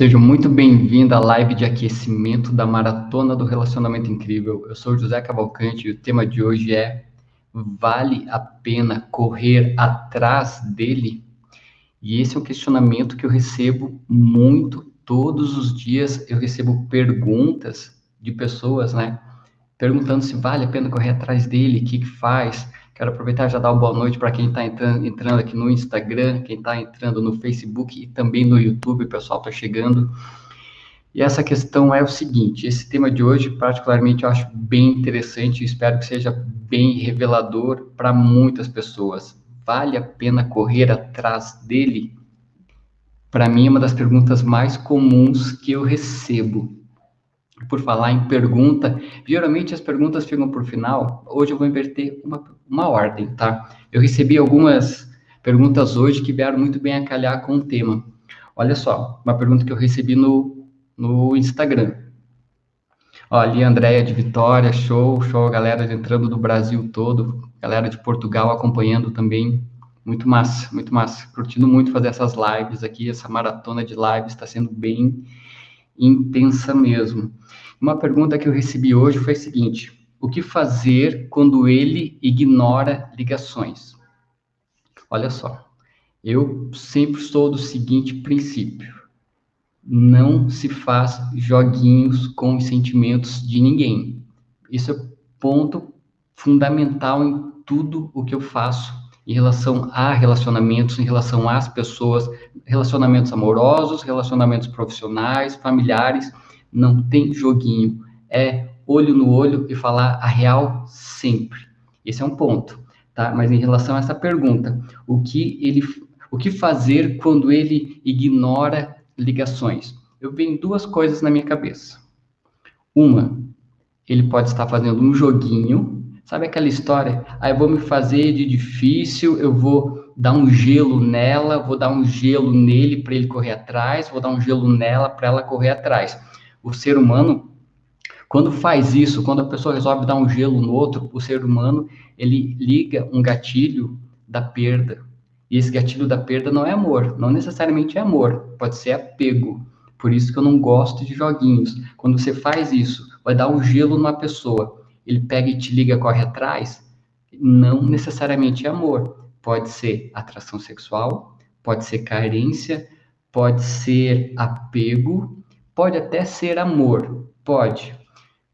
Seja muito bem-vindo à live de aquecimento da Maratona do Relacionamento Incrível. Eu sou José Cavalcante e o tema de hoje é Vale a pena correr atrás dele? E esse é um questionamento que eu recebo muito todos os dias. Eu recebo perguntas de pessoas, né? Perguntando se vale a pena correr atrás dele, o que, que faz, Quero aproveitar e já dar uma boa noite para quem está entrando, entrando, aqui no Instagram, quem está entrando no Facebook e também no YouTube, o pessoal está chegando. E essa questão é o seguinte: esse tema de hoje, particularmente, eu acho bem interessante e espero que seja bem revelador para muitas pessoas. Vale a pena correr atrás dele? Para mim, é uma das perguntas mais comuns que eu recebo por falar em pergunta, geralmente as perguntas ficam por final. Hoje eu vou inverter uma, uma ordem, tá? Eu recebi algumas perguntas hoje que vieram muito bem a calhar com o tema. Olha só, uma pergunta que eu recebi no, no Instagram. Olha, ali, Andréia de Vitória, show, show, galera entrando do Brasil todo, galera de Portugal acompanhando também. Muito massa, muito massa. Curtindo muito fazer essas lives aqui, essa maratona de lives está sendo bem intensa mesmo. Uma pergunta que eu recebi hoje foi a seguinte: o que fazer quando ele ignora ligações? Olha só, eu sempre sou do seguinte princípio: não se faz joguinhos com os sentimentos de ninguém. Isso é ponto fundamental em tudo o que eu faço em relação a relacionamentos, em relação às pessoas, relacionamentos amorosos, relacionamentos profissionais, familiares, não tem joguinho. É olho no olho e falar a real sempre. Esse é um ponto, tá? Mas em relação a essa pergunta, o que ele o que fazer quando ele ignora ligações? Eu venho duas coisas na minha cabeça. Uma, ele pode estar fazendo um joguinho Sabe aquela história? Aí ah, eu vou me fazer de difícil, eu vou dar um gelo nela, vou dar um gelo nele para ele correr atrás, vou dar um gelo nela para ela correr atrás. O ser humano, quando faz isso, quando a pessoa resolve dar um gelo no outro, o ser humano, ele liga um gatilho da perda. E esse gatilho da perda não é amor, não necessariamente é amor, pode ser apego. Por isso que eu não gosto de joguinhos. Quando você faz isso, vai dar um gelo na pessoa ele pega e te liga, corre atrás, não necessariamente é amor. Pode ser atração sexual, pode ser carência, pode ser apego, pode até ser amor, pode,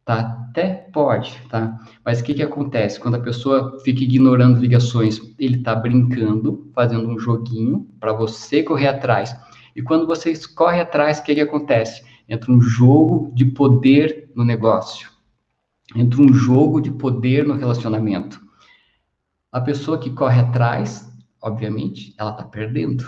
tá? Até pode, tá? Mas o que que acontece quando a pessoa fica ignorando ligações? Ele tá brincando, fazendo um joguinho para você correr atrás. E quando vocês correm atrás, o que que acontece? Entra um jogo de poder no negócio entra um jogo de poder no relacionamento. A pessoa que corre atrás, obviamente, ela está perdendo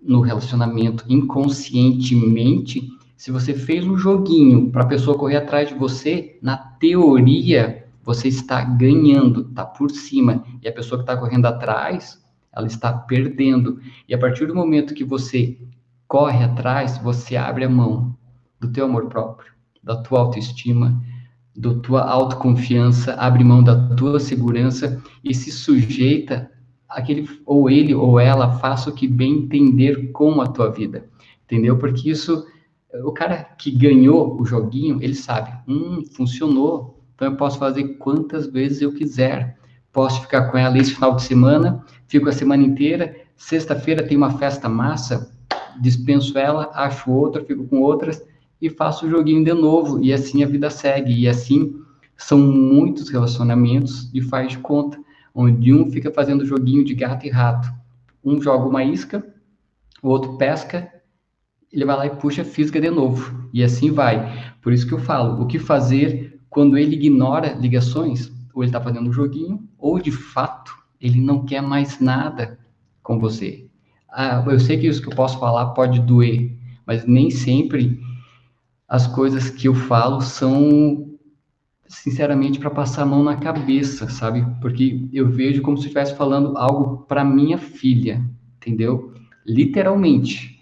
no relacionamento inconscientemente. Se você fez um joguinho para a pessoa correr atrás de você, na teoria você está ganhando, está por cima, e a pessoa que está correndo atrás, ela está perdendo. E a partir do momento que você corre atrás, você abre a mão do teu amor próprio, da tua autoestima, da tua autoconfiança, abre mão da tua segurança e se sujeita aquele ou ele ou ela faça o que bem entender com a tua vida, entendeu? Porque isso o cara que ganhou o joguinho, ele sabe, hum, funcionou, então eu posso fazer quantas vezes eu quiser. Posso ficar com ela esse final de semana, fico a semana inteira, sexta-feira tem uma festa massa, dispenso ela, acho outra, fico com outras, e faço o joguinho de novo, e assim a vida segue, e assim são muitos relacionamentos de faz de conta, onde um fica fazendo joguinho de gato e rato. Um joga uma isca, o outro pesca, ele vai lá e puxa física de novo, e assim vai. Por isso que eu falo, o que fazer quando ele ignora ligações, ou ele está fazendo um joguinho, ou de fato ele não quer mais nada com você. Ah, eu sei que isso que eu posso falar pode doer, mas nem sempre as coisas que eu falo são, sinceramente, para passar a mão na cabeça, sabe? Porque eu vejo como se eu estivesse falando algo para minha filha, entendeu? Literalmente.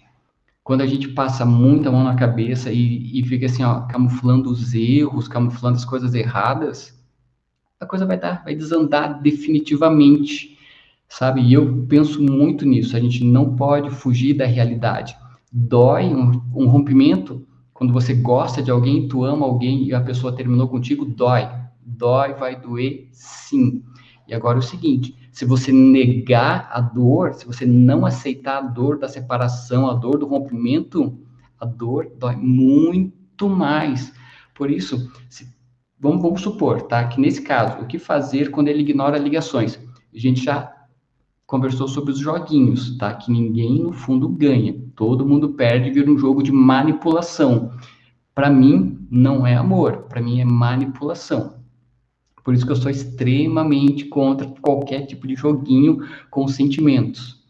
Quando a gente passa muita mão na cabeça e, e fica assim, ó, camuflando os erros, camuflando as coisas erradas, a coisa vai dar, vai desandar definitivamente, sabe? E eu penso muito nisso. A gente não pode fugir da realidade Dói um, um rompimento quando você gosta de alguém, tu ama alguém e a pessoa terminou contigo, dói. Dói, vai doer, sim. E agora é o seguinte: se você negar a dor, se você não aceitar a dor da separação, a dor do rompimento, a dor dói muito mais. Por isso, se, vamos, vamos supor, tá? Que nesse caso, o que fazer quando ele ignora ligações? A gente já conversou sobre os joguinhos, tá? Que ninguém no fundo ganha, todo mundo perde, vira um jogo de manipulação. Para mim não é amor, para mim é manipulação. Por isso que eu sou extremamente contra qualquer tipo de joguinho com sentimentos.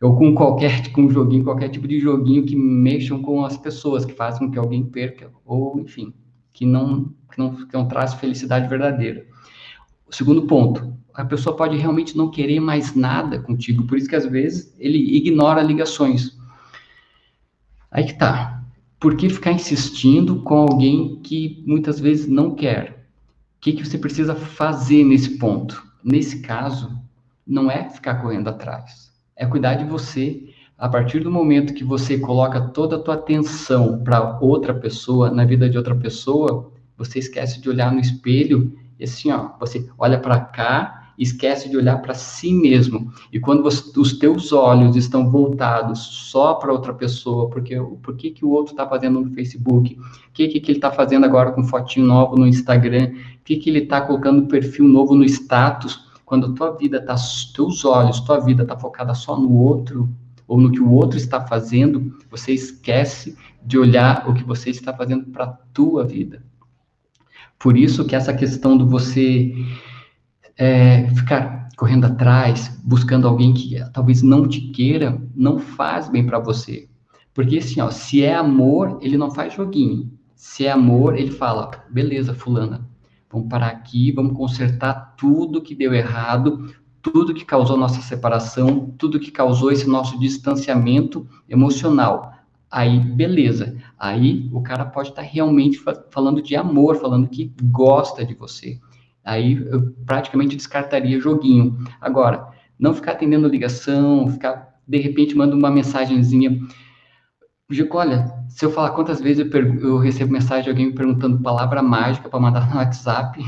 Ou com qualquer com joguinho, qualquer tipo de joguinho que mexam com as pessoas, que façam com que alguém perca, ou enfim, que não, que não, que não traz felicidade verdadeira. O segundo ponto, a pessoa pode realmente não querer mais nada contigo, por isso que às vezes ele ignora ligações. Aí que tá. Por que ficar insistindo com alguém que muitas vezes não quer? O que, que você precisa fazer nesse ponto? Nesse caso, não é ficar correndo atrás, é cuidar de você. A partir do momento que você coloca toda a tua atenção para outra pessoa, na vida de outra pessoa, você esquece de olhar no espelho e assim, ó, você olha para cá esquece de olhar para si mesmo. E quando você, os teus olhos estão voltados só para outra pessoa, porque por que, que o outro está fazendo no Facebook? O que, que, ele está fazendo agora com fotinho novo no Instagram? O que, que ele está colocando perfil novo no status? Quando a tua vida está, teus olhos, tua vida está focada só no outro, ou no que o outro está fazendo, você esquece de olhar o que você está fazendo para a tua vida. Por isso que essa questão do você é, ficar correndo atrás, buscando alguém que talvez não te queira, não faz bem para você. Porque assim, ó, se é amor, ele não faz joguinho. Se é amor, ele fala: beleza, fulana, vamos parar aqui, vamos consertar tudo que deu errado, tudo que causou nossa separação, tudo que causou esse nosso distanciamento emocional. Aí, beleza. Aí o cara pode estar tá realmente falando de amor, falando que gosta de você. Aí eu praticamente descartaria joguinho. Agora, não ficar atendendo ligação, ficar, de repente, manda uma mensagenzinha. Digo, olha, se eu falar quantas vezes eu, eu recebo mensagem de alguém me perguntando palavra mágica para mandar no WhatsApp,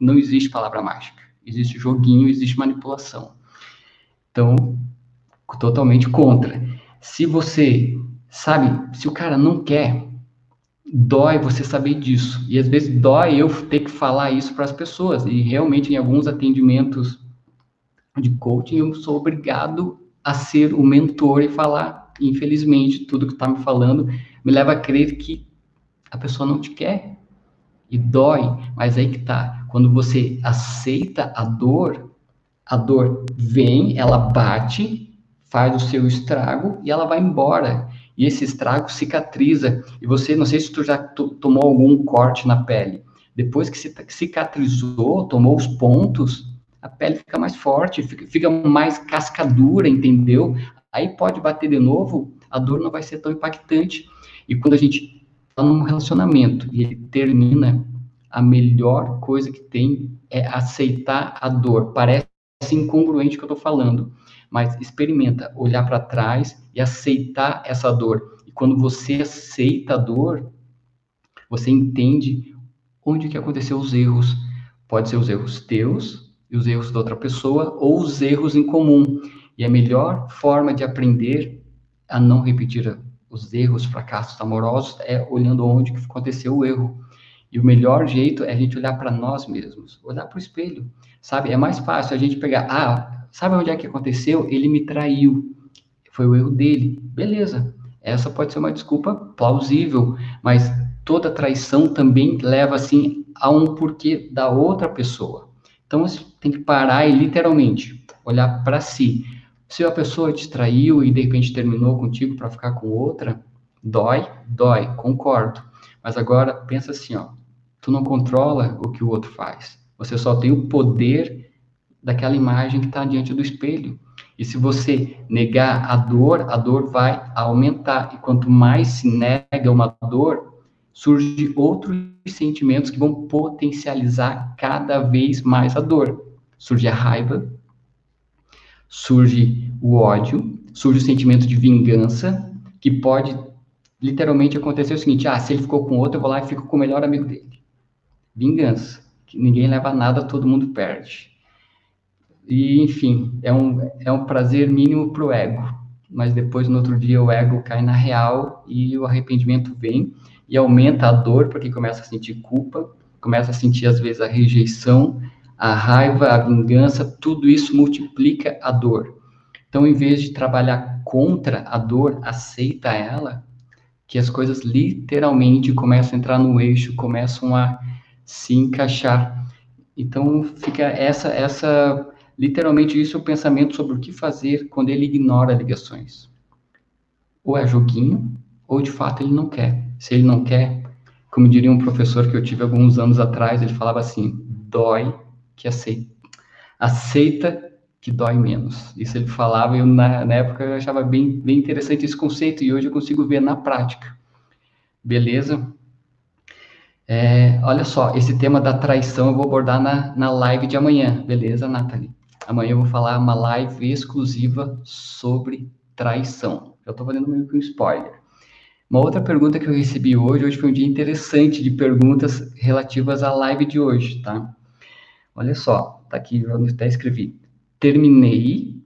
não existe palavra mágica. Existe joguinho, existe manipulação. Então, totalmente contra. Se você sabe, se o cara não quer, dói você saber disso. E às vezes dói eu ter que falar isso para as pessoas. E realmente, em alguns atendimentos de coaching, eu sou obrigado a ser o mentor e falar. Infelizmente, tudo que está me falando me leva a crer que a pessoa não te quer. E dói, mas aí que tá. Quando você aceita a dor, a dor vem, ela bate, faz o seu estrago e ela vai embora e esse estrago cicatriza. E você, não sei se tu já tomou algum corte na pele. Depois que cicatrizou, tomou os pontos, a pele fica mais forte, fica, fica mais cascadura, entendeu? Aí pode bater de novo, a dor não vai ser tão impactante. E quando a gente está num relacionamento e ele termina, a melhor coisa que tem é aceitar a dor. Parece incongruente o que eu estou falando, mas experimenta olhar para trás e aceitar essa dor. E quando você aceita a dor, você entende onde que aconteceu os erros. Pode ser os erros teus e os erros da outra pessoa ou os erros em comum. E a melhor forma de aprender a não repetir os erros, fracassos amorosos é olhando onde que aconteceu o erro. E o melhor jeito é a gente olhar para nós mesmos, olhar para o espelho, sabe? É mais fácil a gente pegar, ah, Sabe onde é que aconteceu? Ele me traiu. Foi o erro dele. Beleza. Essa pode ser uma desculpa plausível, mas toda traição também leva assim a um porquê da outra pessoa. Então você tem que parar e literalmente olhar para si. Se a pessoa te traiu e de repente terminou contigo para ficar com outra, dói, dói, concordo. Mas agora pensa assim, ó, tu não controla o que o outro faz. Você só tem o poder daquela imagem que está diante do espelho. E se você negar a dor, a dor vai aumentar. E quanto mais se nega uma dor, surgem outros sentimentos que vão potencializar cada vez mais a dor. Surge a raiva, surge o ódio, surge o sentimento de vingança, que pode literalmente acontecer o seguinte: ah, se ele ficou com outro, eu vou lá e fico com o melhor amigo dele. Vingança. Que ninguém leva nada, todo mundo perde. E, enfim, é um, é um prazer mínimo para o ego. Mas depois, no outro dia, o ego cai na real e o arrependimento vem e aumenta a dor, porque começa a sentir culpa, começa a sentir, às vezes, a rejeição, a raiva, a vingança, tudo isso multiplica a dor. Então, em vez de trabalhar contra a dor, aceita ela, que as coisas literalmente começam a entrar no eixo, começam a se encaixar. Então, fica essa, essa, literalmente, isso é o pensamento sobre o que fazer quando ele ignora ligações. Ou é joguinho, ou de fato ele não quer. Se ele não quer, como diria um professor que eu tive alguns anos atrás, ele falava assim: dói que aceita. Aceita que dói menos. Isso ele falava e eu, na, na, época eu achava bem, bem interessante esse conceito e hoje eu consigo ver na prática. Beleza? É, olha só, esse tema da traição eu vou abordar na, na live de amanhã, beleza, Nathalie? Amanhã eu vou falar uma live exclusiva sobre traição. Eu estou fazendo meio que um spoiler. Uma outra pergunta que eu recebi hoje, hoje foi um dia interessante de perguntas relativas à live de hoje, tá? Olha só, tá aqui, eu até escrevi. Terminei,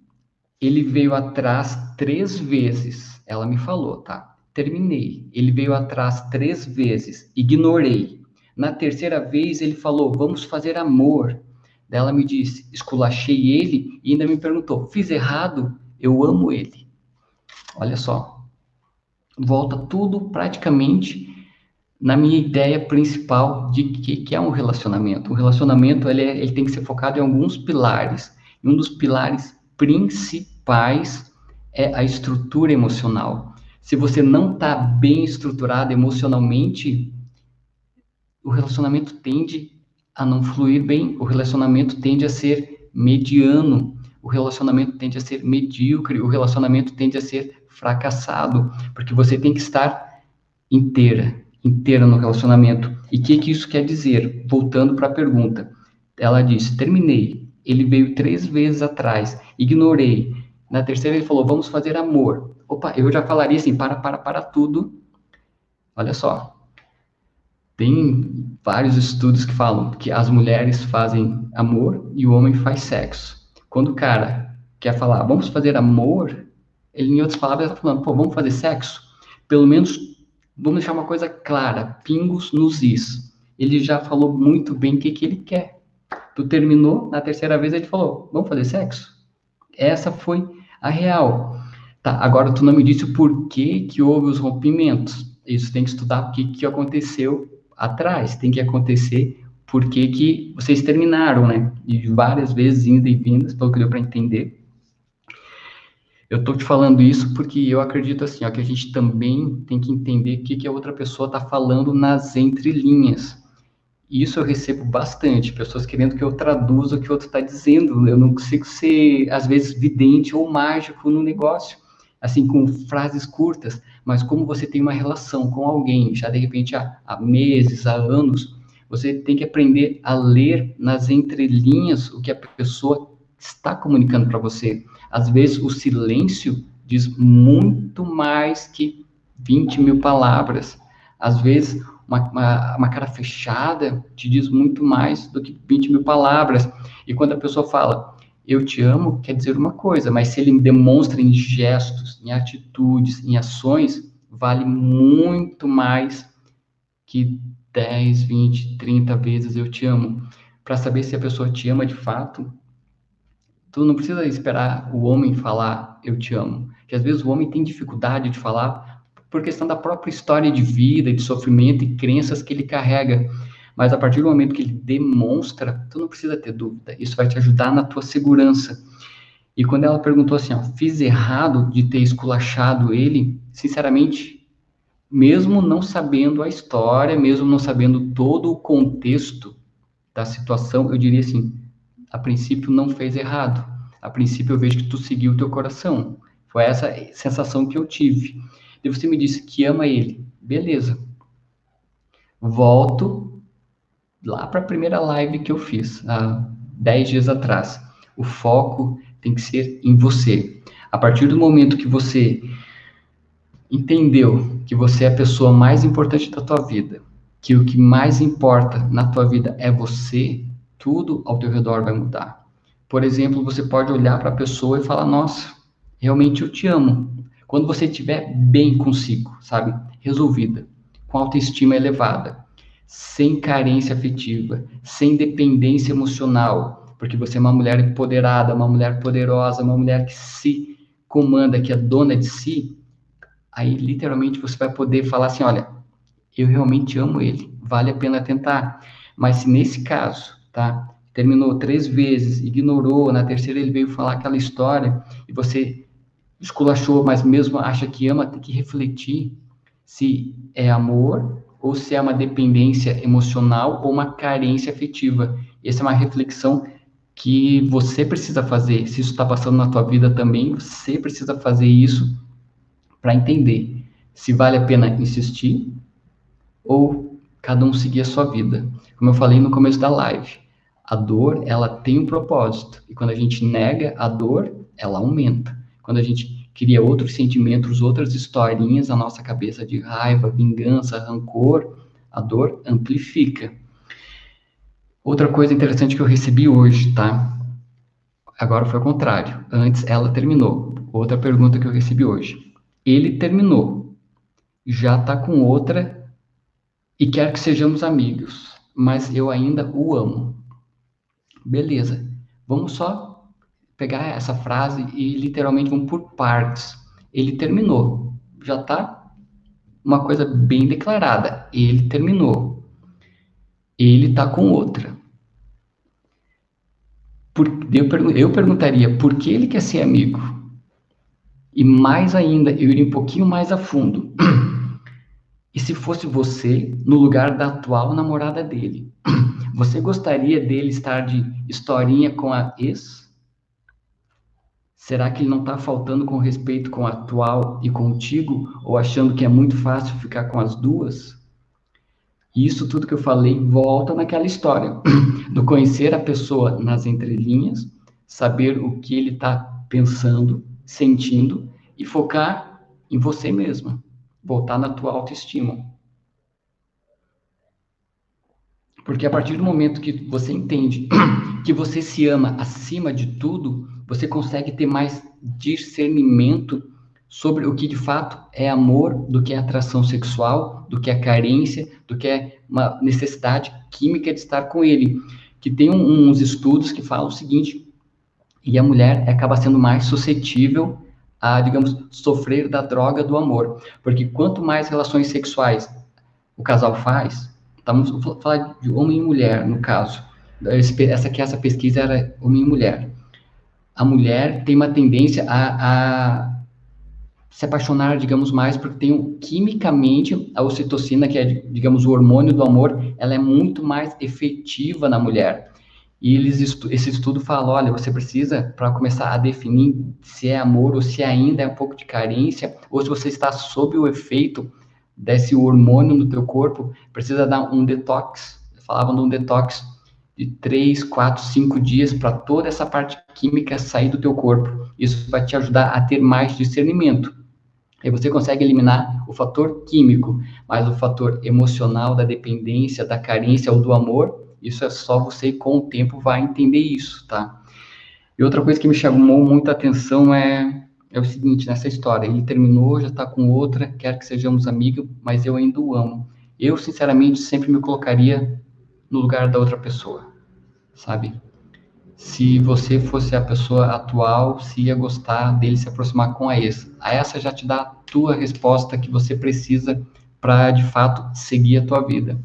ele veio atrás três vezes. Ela me falou, tá? Terminei, ele veio atrás três vezes, ignorei. Na terceira vez ele falou, vamos fazer amor. Ela me disse, esculachei ele e ainda me perguntou, fiz errado? Eu amo ele. Olha só, volta tudo praticamente na minha ideia principal de que, que é um relacionamento. O relacionamento ele, é, ele tem que ser focado em alguns pilares. E um dos pilares principais é a estrutura emocional. Se você não está bem estruturado emocionalmente, o relacionamento tende a não fluir bem, o relacionamento tende a ser mediano, o relacionamento tende a ser medíocre, o relacionamento tende a ser fracassado, porque você tem que estar inteira, inteira no relacionamento. E o que, que isso quer dizer? Voltando para a pergunta. Ela disse: terminei. Ele veio três vezes atrás, ignorei. Na terceira ele falou: vamos fazer amor. Opa, eu já falaria assim: para, para, para tudo. Olha só. Tem vários estudos que falam que as mulheres fazem amor e o homem faz sexo. Quando o cara quer falar, vamos fazer amor, ele, em outras palavras, está falando, pô, vamos fazer sexo? Pelo menos, vamos deixar uma coisa clara, pingos nos is. Ele já falou muito bem o que, que ele quer. Tu terminou, na terceira vez ele falou, vamos fazer sexo? Essa foi a real. Tá, agora tu não me disse o porquê que houve os rompimentos. Isso tem que estudar o que, que aconteceu atrás. Tem que acontecer porque que vocês terminaram, né? E várias vezes indo e vindas, pelo que deu para entender. Eu estou te falando isso porque eu acredito assim, ó, que a gente também tem que entender o que, que a outra pessoa está falando nas entrelinhas. Isso eu recebo bastante, pessoas querendo que eu traduza o que o outro está dizendo. Eu não consigo ser, às vezes, vidente ou mágico no negócio, assim, com frases curtas. Mas como você tem uma relação com alguém, já de repente há, há meses, há anos, você tem que aprender a ler nas entrelinhas o que a pessoa está comunicando para você. Às vezes, o silêncio diz muito mais que 20 mil palavras. Às vezes, uma, uma, uma, cara fechada te diz muito mais do que 20 mil palavras. E quando a pessoa fala, eu te amo, quer dizer uma coisa, mas se ele demonstra em gestos, em atitudes, em ações, vale muito mais que 10, 20, 30 vezes eu te amo. Para saber se a pessoa te ama de fato, Tu não precisa esperar o homem falar eu te amo. Que às vezes o homem tem dificuldade de falar por questão da própria história de vida, de sofrimento e crenças que ele carrega. Mas a partir do momento que ele demonstra, tu não precisa ter dúvida. Isso vai te ajudar na tua segurança. E quando ela perguntou assim, ó, fiz errado de ter esculachado ele, sinceramente, mesmo não sabendo a história, mesmo não sabendo todo o contexto da situação, eu diria assim, a princípio não fez errado. A princípio eu vejo que tu seguiu o teu coração. Foi essa sensação que eu tive. E você me disse que ama ele. Beleza. Volto lá para a primeira live que eu fiz, há 10 dias atrás. O foco tem que ser em você. A partir do momento que você entendeu que você é a pessoa mais importante da tua vida, que o que mais importa na tua vida é você, tudo ao teu redor vai mudar. Por exemplo, você pode olhar para a pessoa e falar: "Nossa, realmente eu te amo". Quando você estiver bem consigo, sabe? Resolvida, com autoestima elevada, sem carência afetiva, sem dependência emocional, porque você é uma mulher empoderada, uma mulher poderosa, uma mulher que se comanda, que é dona de si, aí literalmente você vai poder falar assim, olha, eu realmente amo ele, vale a pena tentar. Mas se nesse caso, tá, terminou três vezes, ignorou, na terceira ele veio falar aquela história e você esculachou, mas mesmo acha que ama, tem que refletir se é amor ou se é uma dependência emocional ou uma carência afetiva. Essa é uma reflexão que você precisa fazer. Se isso está passando na tua vida também, você precisa fazer isso para entender se vale a pena insistir ou cada um seguir a sua vida. Como eu falei no começo da live, a dor, ela tem um propósito. E quando a gente nega a dor, ela aumenta. Quando a gente cria outros sentimentos, outras historinhas na nossa cabeça de raiva, vingança, rancor, a dor amplifica. Outra coisa interessante que eu recebi hoje, tá? Agora foi o contrário. Antes ela terminou. Outra pergunta que eu recebi hoje. Ele terminou, já está com outra e quer que sejamos amigos, mas eu ainda o amo. Beleza, vamos só pegar essa frase e literalmente vamos por partes. Ele terminou, já está uma coisa bem declarada. Ele terminou. Ele está com outra. Por, eu, eu perguntaria por que ele quer ser amigo? E mais ainda, eu iria um pouquinho mais a fundo. E se fosse você no lugar da atual namorada dele? Você gostaria dele estar de historinha com a ex? Será que ele não está faltando com respeito com a atual e contigo? Ou achando que é muito fácil ficar com as duas? Isso tudo que eu falei volta naquela história do conhecer a pessoa nas entrelinhas, saber o que ele está pensando, sentindo e focar em você mesma, voltar na tua autoestima. Porque a partir do momento que você entende que você se ama acima de tudo, você consegue ter mais discernimento sobre o que de fato é amor, do que é atração sexual, do que é carência, do que é uma necessidade química de estar com ele. Que tem uns estudos que falam o seguinte: e a mulher acaba sendo mais suscetível a, digamos, sofrer da droga do amor. Porque quanto mais relações sexuais o casal faz, estamos falando de homem e mulher, no caso. Essa aqui, essa pesquisa era homem e mulher. A mulher tem uma tendência a, a se apaixonar, digamos, mais, porque tem quimicamente a ocitocina, que é, digamos, o hormônio do amor, ela é muito mais efetiva na mulher. E eles esse estudo fala, olha, você precisa, para começar a definir se é amor ou se ainda é um pouco de carência, ou se você está sob o efeito desse hormônio no teu corpo, precisa dar um detox. Falavam de um detox de 3, 4, 5 dias para toda essa parte química sair do teu corpo. Isso vai te ajudar a ter mais discernimento. Aí você consegue eliminar o fator químico, mas o fator emocional da dependência, da carência ou do amor, isso é só você, com o tempo, vai entender isso, tá? E outra coisa que me chamou muita atenção é, é o seguinte, nessa história, ele terminou, já está com outra, quer que sejamos amigos, mas eu ainda o amo. Eu, sinceramente, sempre me colocaria no lugar da outra pessoa, sabe? Se você fosse a pessoa atual, se ia gostar dele se aproximar com a ex. A essa já te dá a tua resposta que você precisa para, de fato, seguir a tua vida.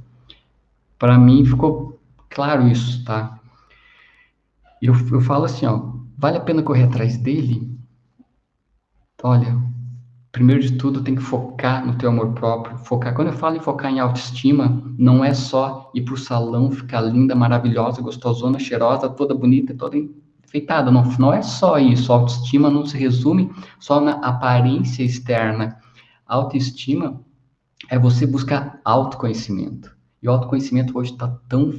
Para mim, ficou claro isso, tá? Eu, eu falo assim, ó, vale a pena correr atrás dele? Olha, primeiro de tudo tem que focar no teu amor próprio, focar. Quando eu falo em focar em autoestima, não é só ir pro salão, ficar linda, maravilhosa, gostosona, cheirosa, toda bonita, toda enfeitada. Não, não é só isso. Autoestima não se resume só na aparência externa. Autoestima é você buscar autoconhecimento. E o autoconhecimento hoje está tão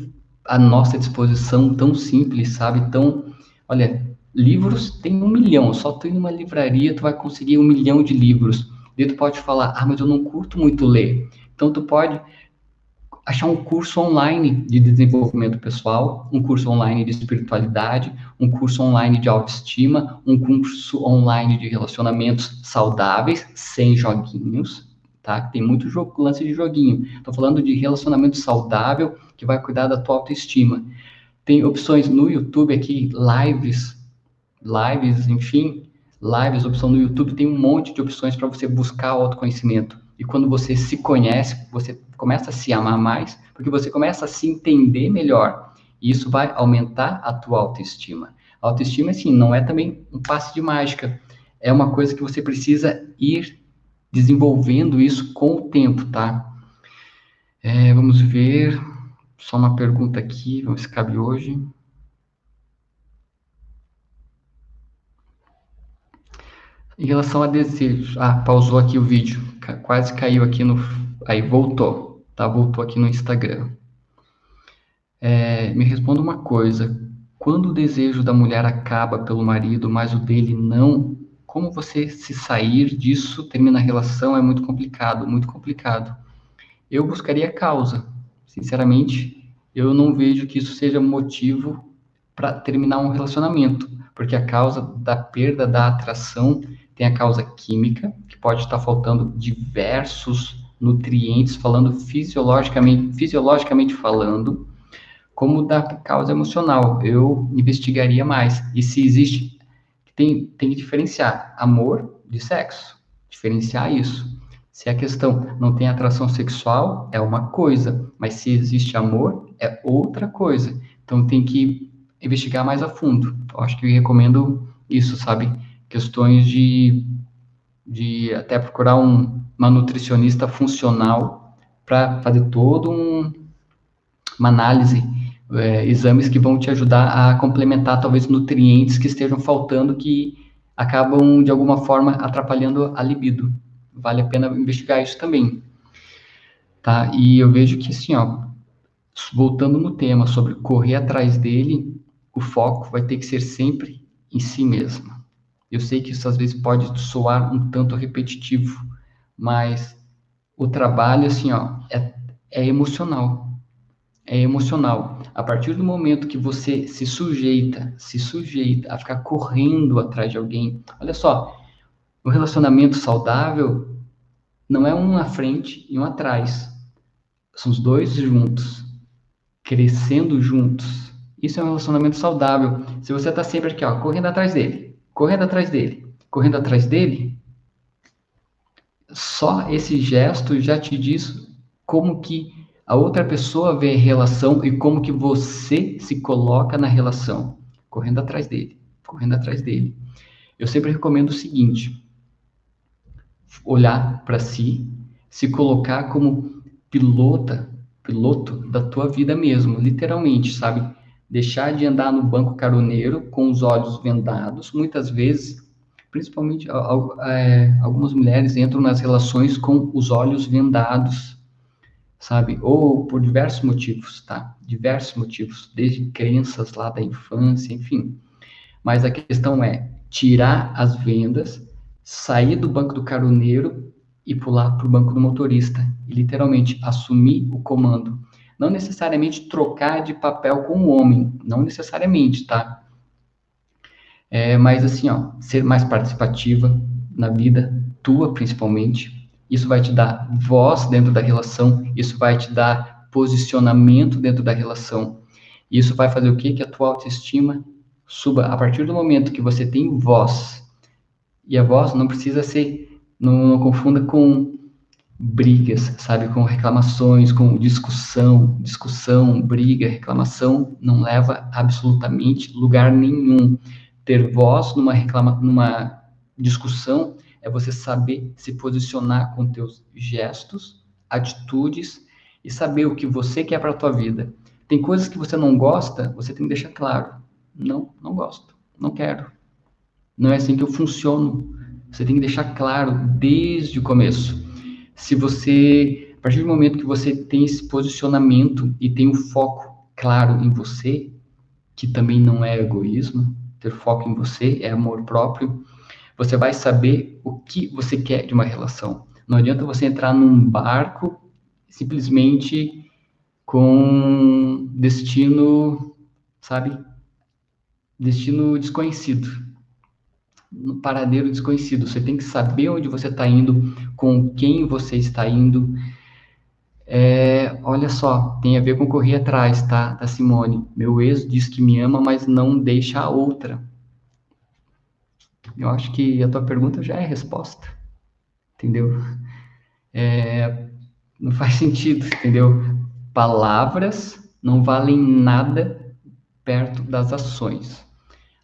à nossa disposição, tão simples, sabe? Tão, olha, livros tem um milhão, só tu ir numa livraria tu vai conseguir um milhão de livros. Daí tu pode falar, ah, mas eu não curto muito ler. Então tu pode achar um curso online de desenvolvimento pessoal, um curso online de espiritualidade, um curso online de autoestima, um curso online de relacionamentos saudáveis, sem joguinhos, tá? Tem muito jogo, lance de joguinho. Estou falando de relacionamento saudável que vai cuidar da tua autoestima. Tem opções no YouTube aqui, lives, lives, enfim, lives, opção no YouTube, tem um monte de opções para você buscar autoconhecimento. E quando você se conhece, você começa a se amar mais, porque você começa a se entender melhor. E isso vai aumentar a tua autoestima. A autoestima, assim, não é também um passe de mágica. É uma coisa que você precisa ir desenvolvendo isso com o tempo, tá? É, vamos ver. Só uma pergunta aqui, vamos se cabe hoje. Em relação a desejos. Ah, pausou aqui o vídeo. Quase caiu aqui no. Aí, voltou. Tá? Voltou aqui no Instagram. É, me responda uma coisa. Quando o desejo da mulher acaba pelo marido, mas o dele não, como você se sair disso, termina a relação, é muito complicado, muito complicado. Eu buscaria a causa. Sinceramente, eu não vejo que isso seja motivo para terminar um relacionamento, porque a causa da perda da atração tem a causa química, que pode estar faltando diversos nutrientes, falando fisiologicamente, fisiologicamente falando, como da causa emocional. Eu investigaria mais. E se existe, tem, tem que diferenciar amor de sexo, diferenciar isso. Se a questão não tem atração sexual, é uma coisa, mas se existe amor, é outra coisa. Então tem que investigar mais a fundo. Eu acho que eu recomendo isso, sabe? Questões de, de até procurar um, uma nutricionista funcional para fazer todo um, uma análise, é, exames que vão te ajudar a complementar talvez nutrientes que estejam faltando que acabam de alguma forma atrapalhando a libido. Vale a pena investigar isso também. Tá? E eu vejo que assim, ó, voltando no tema sobre correr atrás dele, o foco vai ter que ser sempre em si mesmo. Eu sei que isso às vezes pode soar um tanto repetitivo, mas o trabalho, assim, ó, é, é emocional. É emocional. A partir do momento que você se sujeita, se sujeita a ficar correndo atrás de alguém, olha só, um relacionamento saudável não é um na frente e um atrás. São os dois juntos, crescendo juntos. Isso é um relacionamento saudável. Se você está sempre aqui, ó, correndo atrás dele, correndo atrás dele, correndo atrás dele, só esse gesto já te diz como que a outra pessoa vê a relação e como que você se coloca na relação, correndo atrás dele, correndo atrás dele. Eu sempre recomendo o seguinte: olhar para si, se colocar como pilota, piloto da tua vida mesmo, literalmente, sabe? Deixar de andar no banco caroneiro com os olhos vendados. Muitas vezes, principalmente é, algumas mulheres entram nas relações com os olhos vendados, sabe? Ou por diversos motivos, tá? Diversos motivos, desde crenças lá da infância, enfim. Mas a questão é tirar as vendas, sair do banco do caroneiro e pular para o banco do motorista. E literalmente assumir o comando não necessariamente trocar de papel com o homem, não necessariamente, tá? É, mas assim, ó, ser mais participativa na vida tua, principalmente. Isso vai te dar voz dentro da relação, isso vai te dar posicionamento dentro da relação. Isso vai fazer o quê? Que a tua autoestima suba a partir do momento que você tem voz. E a voz não precisa ser, não, não confunda com brigas, sabe, com reclamações, com discussão, discussão, briga, reclamação não leva absolutamente lugar nenhum. Ter voz numa reclama, numa discussão é você saber se posicionar com teus gestos, atitudes e saber o que você quer para a tua vida. Tem coisas que você não gosta, você tem que deixar claro. Não, não gosto, não quero. Não é assim que eu funciono. Você tem que deixar claro desde o começo se você, a partir do momento que você tem esse posicionamento e tem o um foco claro em você, que também não é egoísmo, ter foco em você é amor próprio, você vai saber o que você quer de uma relação. Não adianta você entrar num barco simplesmente com destino, sabe? Destino desconhecido. No paradeiro desconhecido. Você tem que saber onde você está indo, com quem você está indo. É, olha só, tem a ver com correr atrás, tá? Da Simone. Meu ex diz que me ama, mas não deixa a outra. Eu acho que a tua pergunta já é resposta, entendeu? É, não faz sentido, entendeu? Palavras não valem nada perto das ações.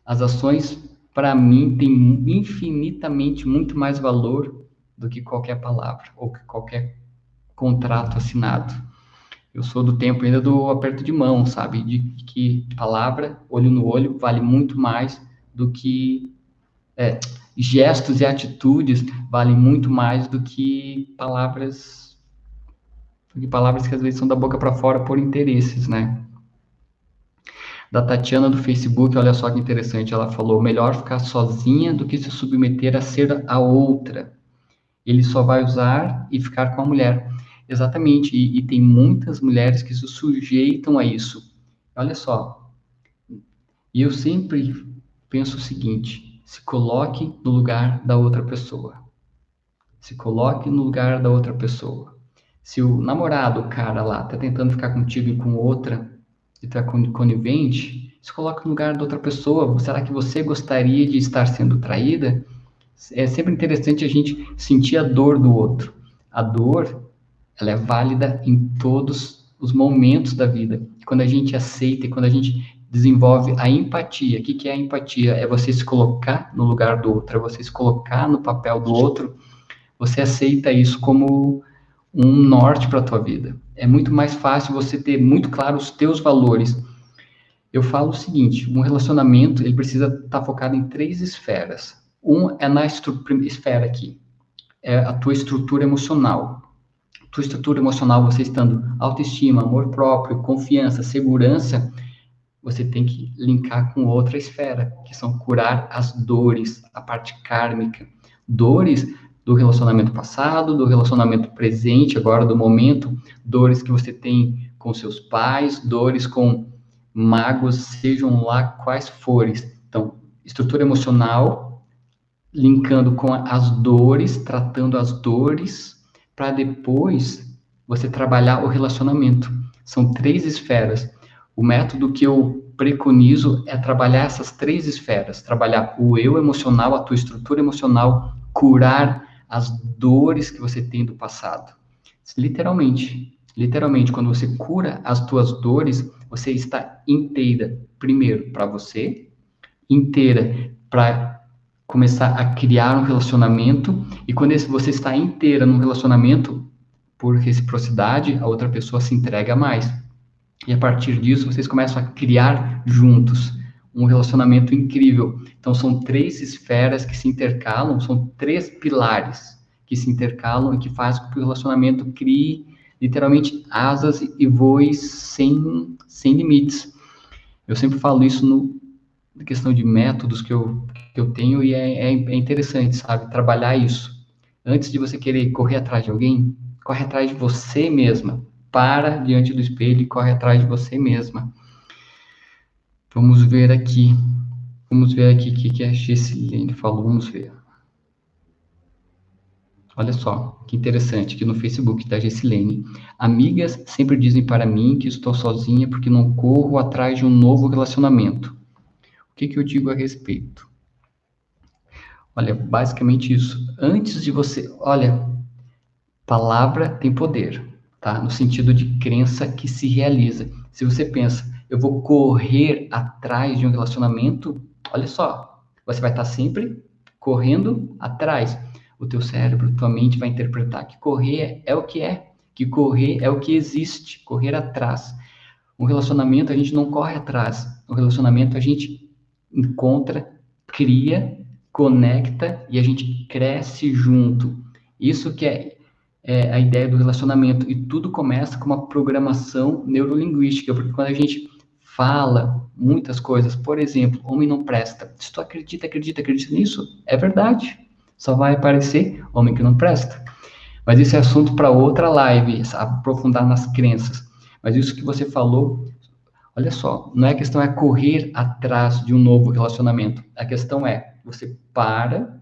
As ações, para mim, têm infinitamente muito mais valor do que qualquer palavra ou que qualquer contrato assinado. Eu sou do tempo ainda do aperto de mão, sabe? De que palavra, olho no olho, vale muito mais do que é, gestos e atitudes valem muito mais do que palavras do que palavras que às vezes são da boca para fora por interesses, né? Da Tatiana do Facebook, olha só que interessante, ela falou: melhor ficar sozinha do que se submeter a ser a outra. Ele só vai usar e ficar com a mulher. Exatamente, e, e tem muitas mulheres que se sujeitam a isso. Olha só, e eu sempre penso o seguinte: se coloque no lugar da outra pessoa. Se coloque no lugar da outra pessoa. Se o namorado, o cara lá, tá tentando ficar contigo e com outra, e tá conivente, se coloque no lugar da outra pessoa. Será que você gostaria de estar sendo traída? É sempre interessante a gente sentir a dor do outro. A dor, ela é válida em todos os momentos da vida. Quando a gente aceita e quando a gente desenvolve a empatia. O que, que é a empatia? É você se colocar no lugar do outro, é você se colocar no papel do outro. Você aceita isso como um norte para a tua vida. É muito mais fácil você ter muito claro os teus valores. Eu falo o seguinte, um relacionamento, ele precisa estar tá focado em três esferas. Um é na esfera aqui, é a tua estrutura emocional. Tua estrutura emocional, você estando autoestima, amor próprio, confiança, segurança, você tem que linkar com outra esfera, que são curar as dores, a parte kármica. Dores do relacionamento passado, do relacionamento presente, agora do momento, dores que você tem com seus pais, dores com magos, sejam lá quais forem. Então, estrutura emocional, linkando com as dores, tratando as dores, para depois você trabalhar o relacionamento. São três esferas. O método que eu preconizo é trabalhar essas três esferas, trabalhar o eu emocional, a tua estrutura emocional, curar as dores que você tem do passado. Literalmente, literalmente, quando você cura as tuas dores, você está inteira, primeiro, para você, inteira para começar a criar um relacionamento, e quando você está inteira num relacionamento, por reciprocidade, a outra pessoa se entrega mais. E a partir disso, vocês começam a criar juntos um relacionamento incrível. Então, são três esferas que se intercalam, são três pilares que se intercalam e que fazem com que o relacionamento crie literalmente asas e voe sem, sem limites. Eu sempre falo isso no, na questão de métodos que eu, que eu tenho e é, é, é interessante, sabe? Trabalhar isso. Antes de você querer correr atrás de alguém, corre atrás de você mesma para diante do espelho e corre atrás de você mesma. Vamos ver aqui. Vamos ver aqui o que, que a Gessilene falou. Vamos ver. Olha só, que interessante, aqui no Facebook da Gessilene. Amigas sempre dizem para mim que estou sozinha porque não corro atrás de um novo relacionamento. O que, que eu digo a respeito? Olha, basicamente isso. Antes de você. Olha, palavra tem poder tá? No sentido de crença que se realiza. Se você pensa, eu vou correr atrás de um relacionamento, olha só, você vai estar sempre correndo atrás. O teu cérebro, tua mente vai interpretar que correr é o que é, que correr é o que existe, correr atrás. Um relacionamento a gente não corre atrás. Um relacionamento a gente encontra, cria, conecta e a gente cresce junto. Isso que é é, a ideia do relacionamento. E tudo começa com uma programação neurolinguística, porque quando a gente fala muitas coisas. Por exemplo, homem não presta. Se tu acredita, acredita, acredita nisso, é verdade. Só vai aparecer homem que não presta. Mas isso é assunto para outra live, aprofundar nas crenças. Mas isso que você falou, olha só, não é questão é correr atrás de um novo relacionamento. A questão é, você para,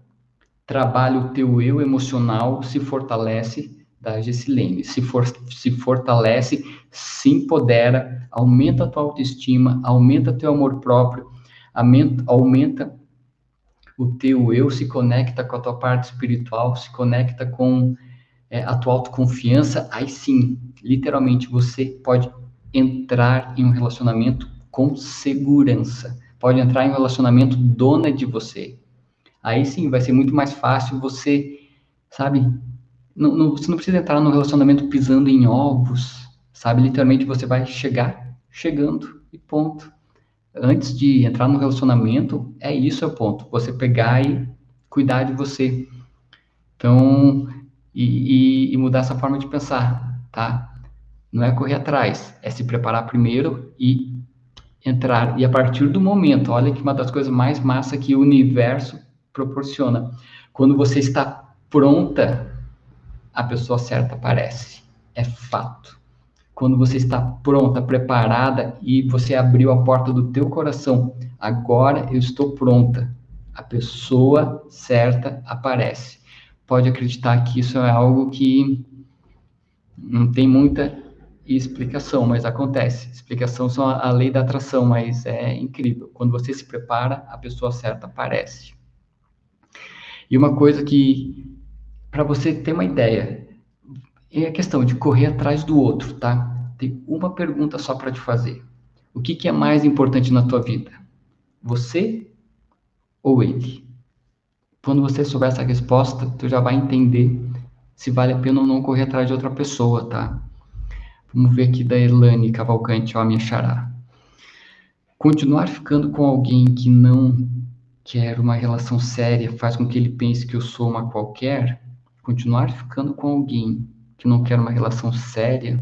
trabalha o teu eu emocional, se fortalece, da Gessilene, se, for, se fortalece, se empodera, aumenta a tua autoestima, aumenta teu amor próprio, aumenta, aumenta o teu eu, se conecta com a tua parte espiritual, se conecta com é, a tua autoconfiança, aí sim, literalmente, você pode entrar em um relacionamento com segurança. Pode entrar em um relacionamento dona de você. Aí sim, vai ser muito mais fácil você, sabe? Não, não, você não precisa entrar no relacionamento pisando em ovos, sabe? Literalmente você vai chegar chegando e ponto. Antes de entrar no relacionamento, é isso é o ponto. Você pegar e cuidar de você. Então, e, e, e mudar essa forma de pensar, tá? Não é correr atrás, é se preparar primeiro e entrar. E a partir do momento, olha que uma das coisas mais massa que o universo proporciona. Quando você está pronta, a pessoa certa aparece. É fato. Quando você está pronta, preparada e você abriu a porta do teu coração, agora eu estou pronta. A pessoa certa aparece pode acreditar que isso é algo que não tem muita explicação, mas acontece. Explicação são a, lei da atração, mas é incrível. Quando você se prepara, a pessoa certa aparece. E uma coisa que, para você ter uma ideia, é a questão de correr atrás do outro, tá? Tem uma pergunta só para te fazer. O que, que é mais importante na tua vida? Você ou ele? Quando você souber essa resposta, tu já vai entender se vale a pena ou não correr atrás de outra pessoa, tá? Vamos ver aqui da Elane Cavalcante, ó, a minha xará. Continuar ficando com alguém que não quer uma relação séria faz com que ele pense que eu sou uma qualquer. Continuar ficando com alguém que não quer uma relação séria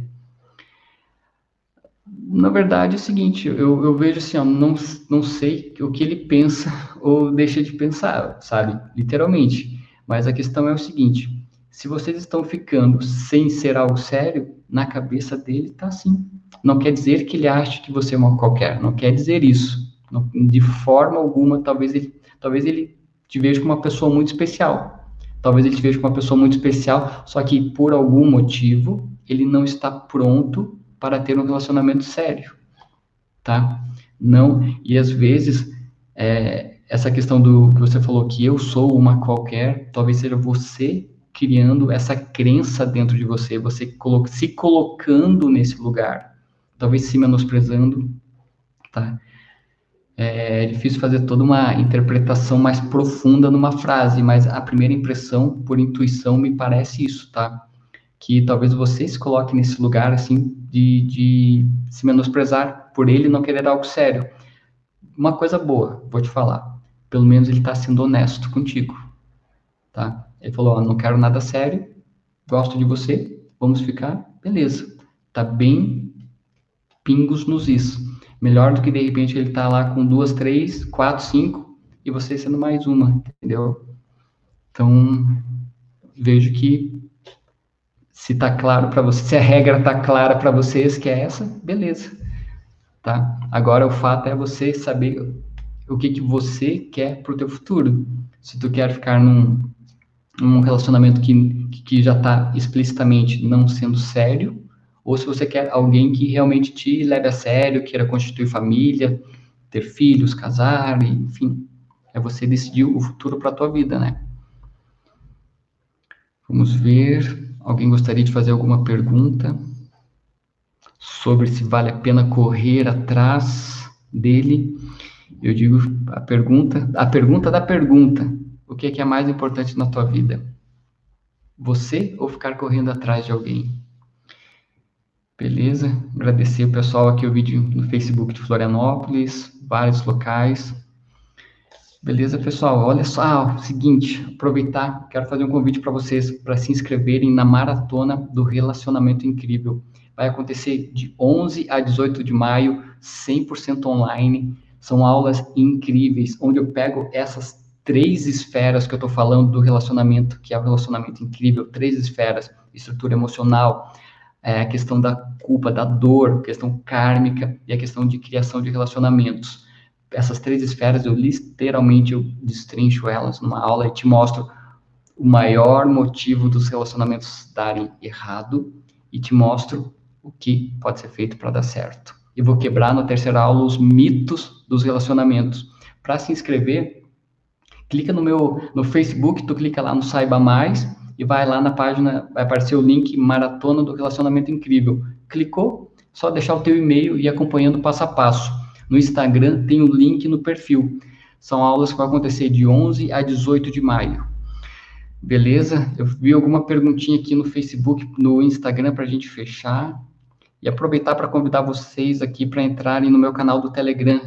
na verdade é o seguinte, eu, eu vejo assim, ó, não, não sei o que ele pensa ou deixa de pensar, sabe? Literalmente. Mas a questão é o seguinte, se vocês estão ficando sem ser algo sério, na cabeça dele tá assim. Não quer dizer que ele ache que você é uma qualquer, não quer dizer isso. Não, de forma alguma, talvez ele, talvez ele te veja como uma pessoa muito especial. Talvez ele te veja como uma pessoa muito especial, só que por algum motivo ele não está pronto para ter um relacionamento sério, tá? Não, e às vezes, é, essa questão do que você falou que eu sou uma qualquer, talvez seja você criando essa crença dentro de você, você colo se colocando nesse lugar, talvez se menosprezando, tá? É, é difícil fazer toda uma interpretação mais profunda numa frase, mas a primeira impressão, por intuição, me parece isso, tá? que talvez você se coloque nesse lugar, assim, de, de se menosprezar por ele não querer algo sério. Uma coisa boa, vou te falar. Pelo menos ele está sendo honesto contigo, tá? Ele falou, ó, não quero nada sério, gosto de você, vamos ficar, beleza. Tá bem pingos nos is. Melhor do que de repente ele tá lá com duas, três, quatro, cinco e você sendo mais uma, entendeu? Então, vejo que se tá claro para você, se a regra tá clara para vocês que é essa, beleza. Tá? Agora o fato é você saber o que que você quer pro teu futuro. Se tu quer ficar num, num relacionamento que, que já tá explicitamente não sendo sério, ou se você quer alguém que realmente te leve a sério, queira constituir família, ter filhos, casar, enfim, é você decidir o futuro para tua vida, né? Vamos ver. Alguém gostaria de fazer alguma pergunta sobre se vale a pena correr atrás dele? Eu digo a pergunta, a pergunta da pergunta. O que é, que é mais importante na tua vida? Você ou ficar correndo atrás de alguém? Beleza? Agradecer o pessoal aqui o vídeo no Facebook de Florianópolis, vários locais. Beleza, pessoal? Olha só, seguinte, aproveitar, quero fazer um convite para vocês para se inscreverem na maratona do relacionamento incrível. vai acontecer de 11 a 18 de maio, 100% online. São aulas incríveis, onde eu pego essas três esferas que eu estou falando do relacionamento, que é o relacionamento incrível, três esferas, estrutura emocional, é, a questão da culpa, da dor, questão kármica e a questão de criação de relacionamentos. Essas três esferas, eu literalmente eu destrincho elas numa aula e te mostro o maior motivo dos relacionamentos darem errado e te mostro o que pode ser feito para dar certo. E vou quebrar na terceira aula os mitos dos relacionamentos. Para se inscrever, clica no meu no Facebook, tu clica lá no Saiba Mais e vai lá na página, vai aparecer o link Maratona do Relacionamento Incrível. Clicou, só deixar o teu e-mail e ir acompanhando passo a passo. No Instagram tem o link no perfil. São aulas que vão acontecer de 11 a 18 de maio. Beleza? Eu vi alguma perguntinha aqui no Facebook, no Instagram para a gente fechar. E aproveitar para convidar vocês aqui para entrarem no meu canal do Telegram.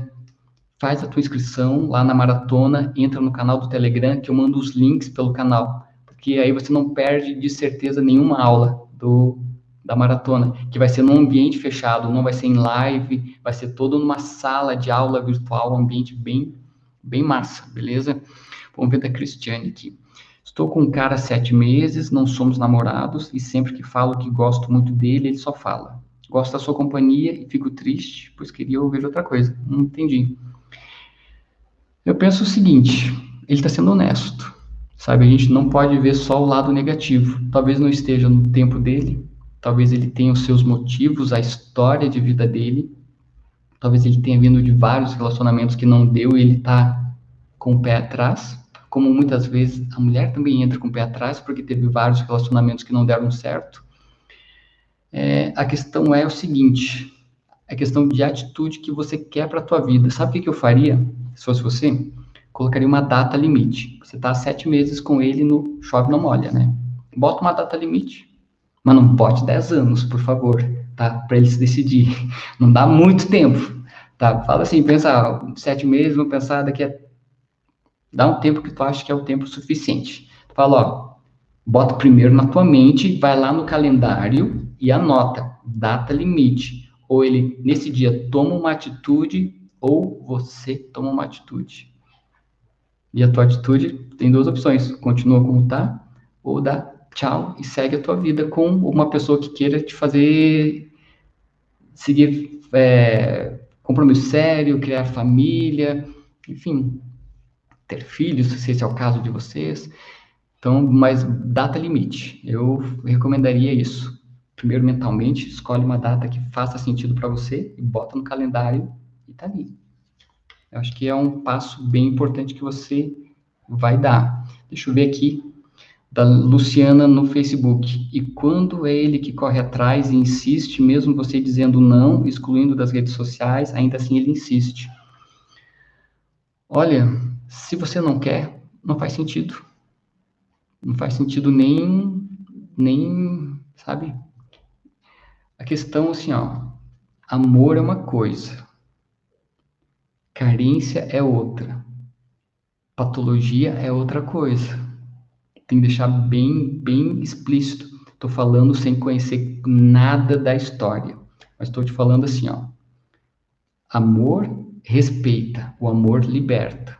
Faz a tua inscrição lá na maratona, entra no canal do Telegram que eu mando os links pelo canal, porque aí você não perde de certeza nenhuma aula do da maratona, que vai ser num ambiente fechado, não vai ser em live, vai ser todo numa sala de aula virtual, um ambiente bem bem massa, beleza? Vamos ver da Cristiane aqui. Estou com um cara há sete meses, não somos namorados e sempre que falo que gosto muito dele, ele só fala. Gosto da sua companhia e fico triste, pois queria ouvir outra coisa. Não entendi. Eu penso o seguinte: ele está sendo honesto, sabe? A gente não pode ver só o lado negativo. Talvez não esteja no tempo dele, talvez ele tenha os seus motivos, a história de vida dele, talvez ele tenha vindo de vários relacionamentos que não deu e ele está com o pé atrás. Como muitas vezes a mulher também entra com o pé atrás porque teve vários relacionamentos que não deram certo. É, a questão é o seguinte, a questão de atitude que você quer para a tua vida. Sabe o que eu faria, se fosse você? Colocaria uma data limite. Você está sete meses com ele no chove não molha, né? Bota uma data limite. Mas não bote dez anos, por favor, tá? Para ele se decidir. Não dá muito tempo, tá? Fala assim, pensa, sete meses, vou pensar daqui a... Dá um tempo que tu acha que é o tempo suficiente. Fala, ó, bota primeiro na tua mente, vai lá no calendário e anota data limite. Ou ele, nesse dia, toma uma atitude, ou você toma uma atitude. E a tua atitude tem duas opções: continua como tá, ou dá tchau e segue a tua vida com uma pessoa que queira te fazer seguir é, compromisso sério, criar família, enfim, ter filhos, se esse é o caso de vocês. Então, mas data limite. Eu recomendaria isso primeiro mentalmente, escolhe uma data que faça sentido para você e bota no calendário e tá ali. Eu acho que é um passo bem importante que você vai dar. Deixa eu ver aqui da Luciana no Facebook. E quando é ele que corre atrás e insiste, mesmo você dizendo não, excluindo das redes sociais, ainda assim ele insiste. Olha, se você não quer, não faz sentido. Não faz sentido nem, nem, sabe? A questão, assim, ó, amor é uma coisa, carência é outra, patologia é outra coisa. Tem que deixar bem, bem explícito. Estou falando sem conhecer nada da história, mas estou te falando assim, ó. Amor respeita, o amor liberta.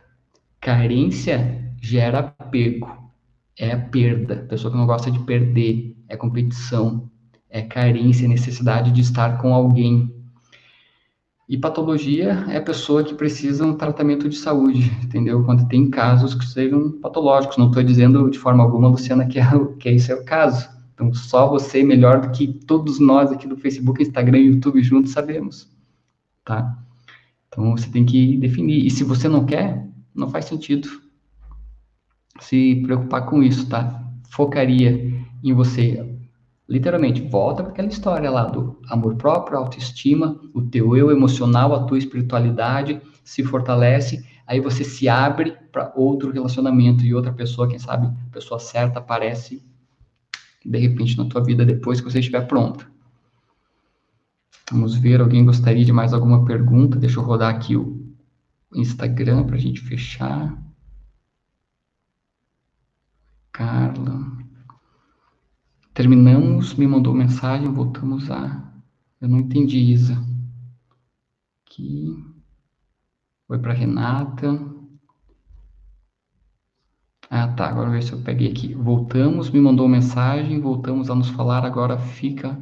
Carência gera apego, é a perda. Pessoa que não gosta de perder, é competição, é carência, necessidade de estar com alguém. E patologia é a pessoa que precisa um tratamento de saúde, entendeu? Quando tem casos que sejam patológicos. Não estou dizendo de forma alguma, Luciana, que, é, que esse é o caso. Então, só você, melhor do que todos nós aqui do Facebook, Instagram e YouTube juntos, sabemos, tá? Então, você tem que definir. E se você não quer, não faz sentido se preocupar com isso, tá? Focaria em você literalmente, volta para aquela história lá do amor próprio, autoestima, o teu eu emocional, a tua espiritualidade se fortalece, aí você se abre para outro relacionamento e outra pessoa, quem sabe, a pessoa certa aparece de repente na tua vida depois que você estiver pronta. Vamos ver, alguém gostaria de mais alguma pergunta? Deixa eu rodar aqui o Instagram para a gente fechar. Carla. Terminamos, me mandou mensagem, voltamos a Eu não entendi, Isa. Aqui. Foi para Renata. Ah, tá. Agora ver se eu peguei aqui. Voltamos, me mandou mensagem, voltamos a nos falar, agora fica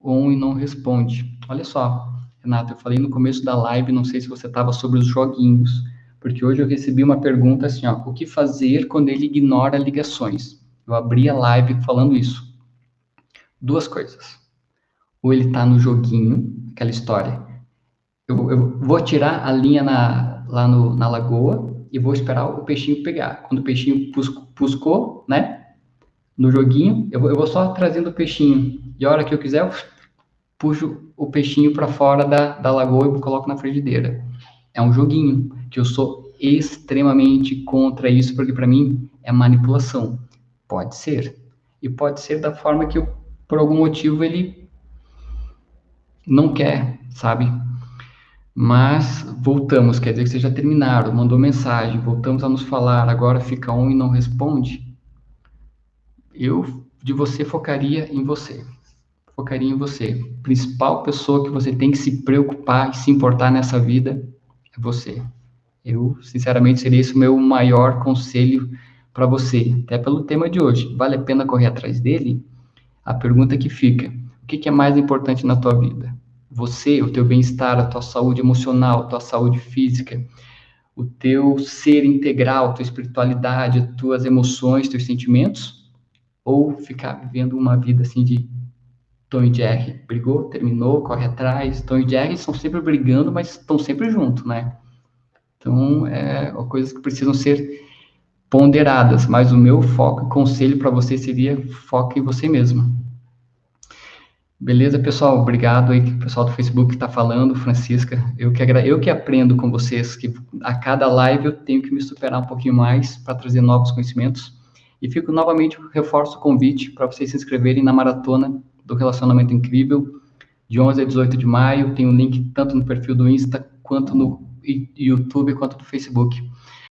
on e não responde. Olha só, Renata, eu falei no começo da live, não sei se você estava sobre os joguinhos, porque hoje eu recebi uma pergunta assim, ó, o que fazer quando ele ignora ligações? Eu abri a live falando isso. Duas coisas. Ou ele está no joguinho, aquela história. Eu, eu vou tirar a linha na, lá no, na lagoa, e vou esperar o peixinho pegar. Quando o peixinho puscou, né? No joguinho, eu vou, eu vou só trazendo o peixinho. E a hora que eu quiser, eu puxo o peixinho para fora da, da lagoa e coloco na frigideira. É um joguinho que eu sou extremamente contra isso, porque para mim é manipulação. Pode ser. E pode ser da forma que por algum motivo ele não quer, sabe? Mas voltamos, quer dizer que vocês já terminaram, mandou mensagem, voltamos a nos falar, agora fica um e não responde. Eu de você focaria em você. Focaria em você. A principal pessoa que você tem que se preocupar e se importar nessa vida é você. Eu, sinceramente, seria esse o meu maior conselho para você, até pelo tema de hoje. Vale a pena correr atrás dele? A pergunta que fica: o que é mais importante na tua vida? você, o teu bem-estar, a tua saúde emocional, a tua saúde física, o teu ser integral, a tua espiritualidade, as tuas emoções, teus sentimentos, ou ficar vivendo uma vida assim de Tom e Jerry, brigou, terminou, corre atrás, Tom e Jerry estão sempre brigando, mas estão sempre juntos, né? Então, é coisas que precisam ser ponderadas, mas o meu foco e conselho para você seria foque em você mesmo. Beleza, pessoal? Obrigado aí, o pessoal do Facebook está falando, Francisca. Eu que, eu que aprendo com vocês, que a cada live eu tenho que me superar um pouquinho mais para trazer novos conhecimentos. E fico novamente, reforço o convite para vocês se inscreverem na maratona do Relacionamento Incrível, de 11 a 18 de maio. Tem um link tanto no perfil do Insta, quanto no YouTube, quanto no Facebook.